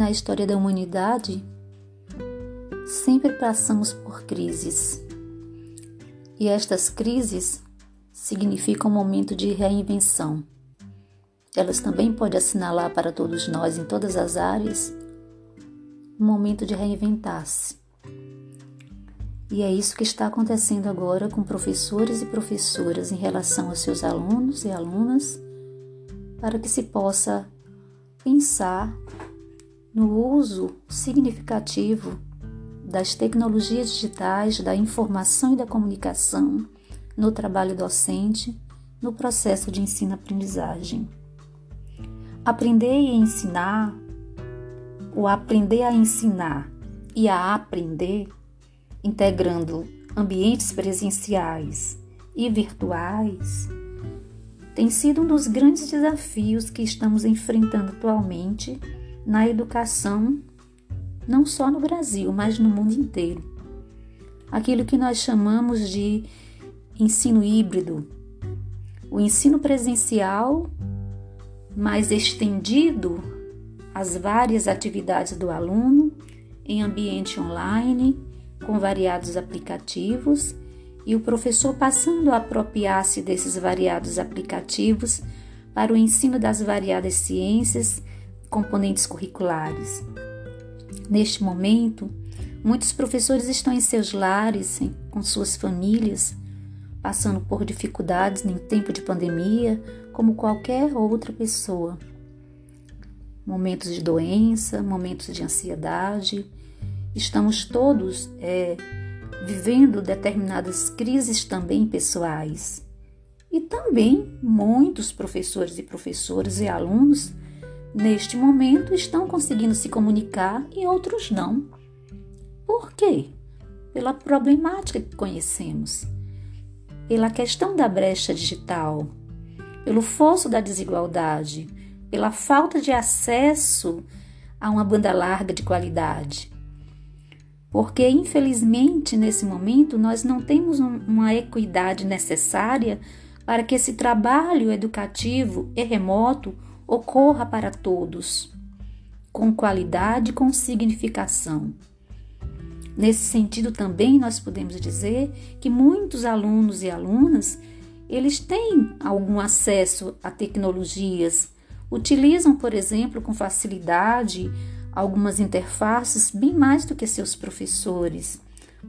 Na história da humanidade, sempre passamos por crises. E estas crises significam um momento de reinvenção. Elas também podem assinalar para todos nós, em todas as áreas, um momento de reinventar-se. E é isso que está acontecendo agora com professores e professoras em relação aos seus alunos e alunas, para que se possa pensar no uso significativo das tecnologias digitais, da informação e da comunicação no trabalho docente, no processo de ensino-aprendizagem. Aprender e ensinar, o aprender a ensinar e a aprender, integrando ambientes presenciais e virtuais, tem sido um dos grandes desafios que estamos enfrentando atualmente na educação, não só no Brasil, mas no mundo inteiro. Aquilo que nós chamamos de ensino híbrido, o ensino presencial mais estendido às várias atividades do aluno em ambiente online, com variados aplicativos, e o professor passando a apropriar-se desses variados aplicativos para o ensino das variadas ciências, componentes curriculares. Neste momento, muitos professores estão em seus lares, com suas famílias, passando por dificuldades em tempo de pandemia, como qualquer outra pessoa. Momentos de doença, momentos de ansiedade, estamos todos é, vivendo determinadas crises também pessoais. E também muitos professores e professoras e alunos, neste momento, estão conseguindo se comunicar e outros não. Por quê? Pela problemática que conhecemos pela questão da brecha digital, pelo fosso da desigualdade, pela falta de acesso a uma banda larga de qualidade. Porque, infelizmente, nesse momento, nós não temos um, uma equidade necessária para que esse trabalho educativo e remoto ocorra para todos, com qualidade e com significação. Nesse sentido também nós podemos dizer que muitos alunos e alunas eles têm algum acesso a tecnologias, utilizam, por exemplo, com facilidade algumas interfaces bem mais do que seus professores.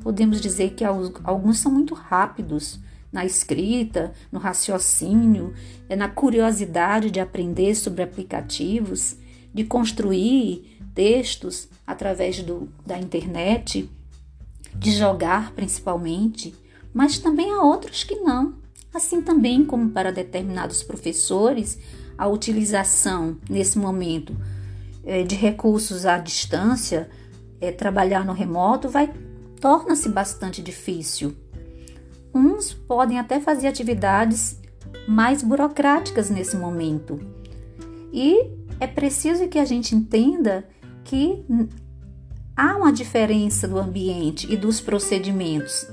Podemos dizer que alguns são muito rápidos na escrita, no raciocínio, é na curiosidade de aprender sobre aplicativos, de construir textos através do, da internet de jogar principalmente, mas também há outros que não. Assim também como para determinados professores, a utilização nesse momento é, de recursos à distância, é, trabalhar no remoto, vai torna-se bastante difícil. Uns podem até fazer atividades mais burocráticas nesse momento. E é preciso que a gente entenda que há uma diferença do ambiente e dos procedimentos,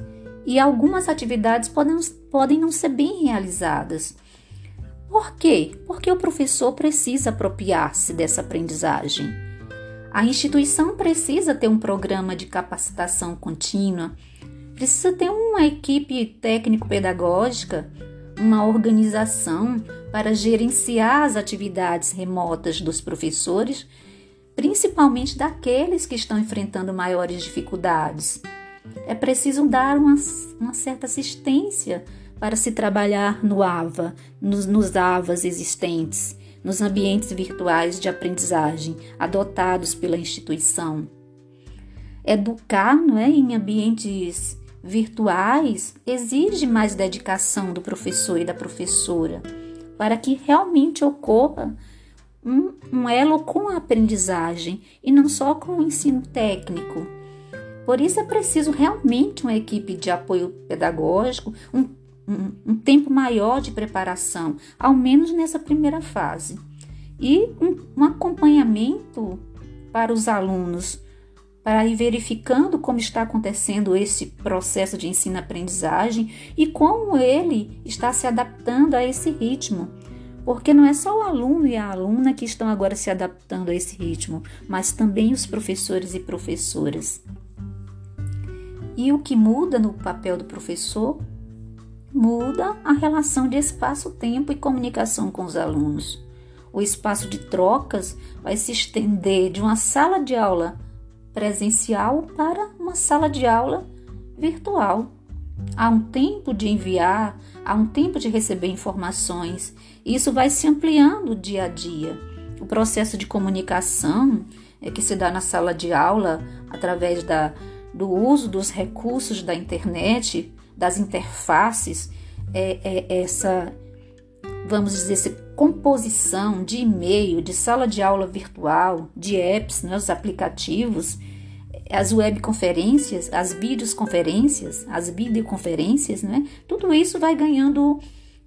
e algumas atividades podem, podem não ser bem realizadas. Por quê? Porque o professor precisa apropriar-se dessa aprendizagem. A instituição precisa ter um programa de capacitação contínua, precisa ter uma equipe técnico-pedagógica, uma organização para gerenciar as atividades remotas dos professores principalmente daqueles que estão enfrentando maiores dificuldades. É preciso dar uma, uma certa assistência para se trabalhar no AVA, nos, nos AVAs existentes, nos ambientes virtuais de aprendizagem adotados pela instituição. Educar não é, em ambientes virtuais exige mais dedicação do professor e da professora para que realmente ocorra um, um elo com a aprendizagem e não só com o ensino técnico. Por isso é preciso realmente uma equipe de apoio pedagógico, um, um, um tempo maior de preparação, ao menos nessa primeira fase, e um, um acompanhamento para os alunos, para ir verificando como está acontecendo esse processo de ensino-aprendizagem e como ele está se adaptando a esse ritmo Porque não é só o aluno e a aluna que estão agora se adaptando a esse ritmo, mas também os professores e professoras. E o que muda no papel do professor? Muda a relação de espaço-tempo e comunicação com os alunos. O espaço de trocas vai se estender de uma sala de aula presencial para uma sala de aula virtual. Há um tempo de enviar, há um tempo de receber informações. Isso vai se ampliando dia a dia. O processo de comunicação é que se dá na sala de aula através da, do uso dos recursos da internet, das interfaces, é, é essa, vamos dizer, composição de e-mail, de sala de aula virtual, de apps, né, os aplicativos, as webconferências, as videoconferências, as videoconferências, né? Tudo isso vai ganhando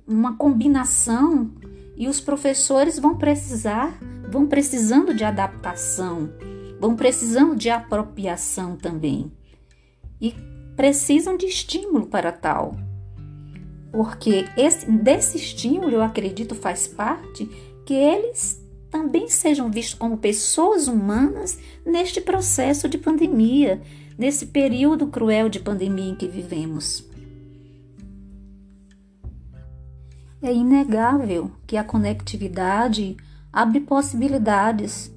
uma combinação e os professores vão precisar, vão precisando de adaptação, vão precisando de apropriação também. E precisam de estímulo para tal. Porque esse, desse estímulo, eu acredito, faz parte que eles também sejam vistos como pessoas humanas neste processo de pandemia, nesse período cruel de pandemia em que vivemos. É inegável que a conectividade abre possibilidades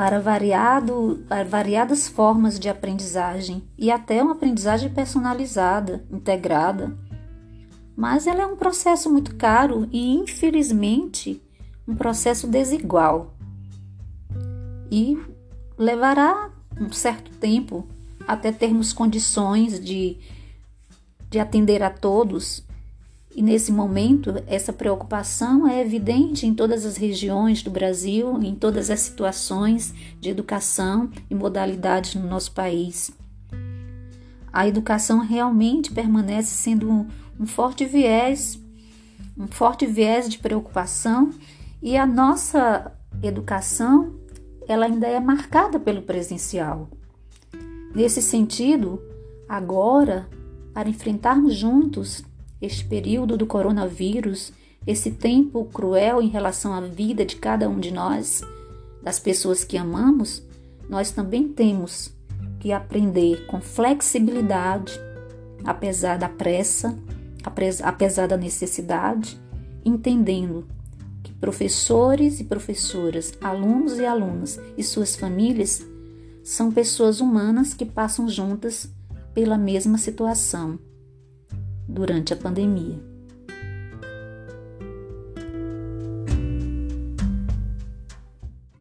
para, variado, variadas formas de aprendizagem e até uma aprendizagem personalizada, integrada. Mas ela é um processo muito caro e, infelizmente, um processo desigual e levará um certo tempo até termos condições de, de atender a todos. E nesse momento, essa preocupação é evidente em todas as regiões do Brasil, em todas as situações de educação e modalidades no nosso país. A educação realmente permanece sendo um, um forte viés, um forte viés de preocupação e a nossa educação, ela ainda é marcada pelo presencial. Nesse sentido, agora, para enfrentarmos juntos este período do coronavírus, esse tempo cruel em relação à vida de cada um de nós, das pessoas que amamos, nós também temos que aprender com flexibilidade, apesar da pressa, apesar da necessidade, entendendo Professores e professoras, alunos e alunas e suas famílias são pessoas humanas que passam juntas pela mesma situação durante a pandemia.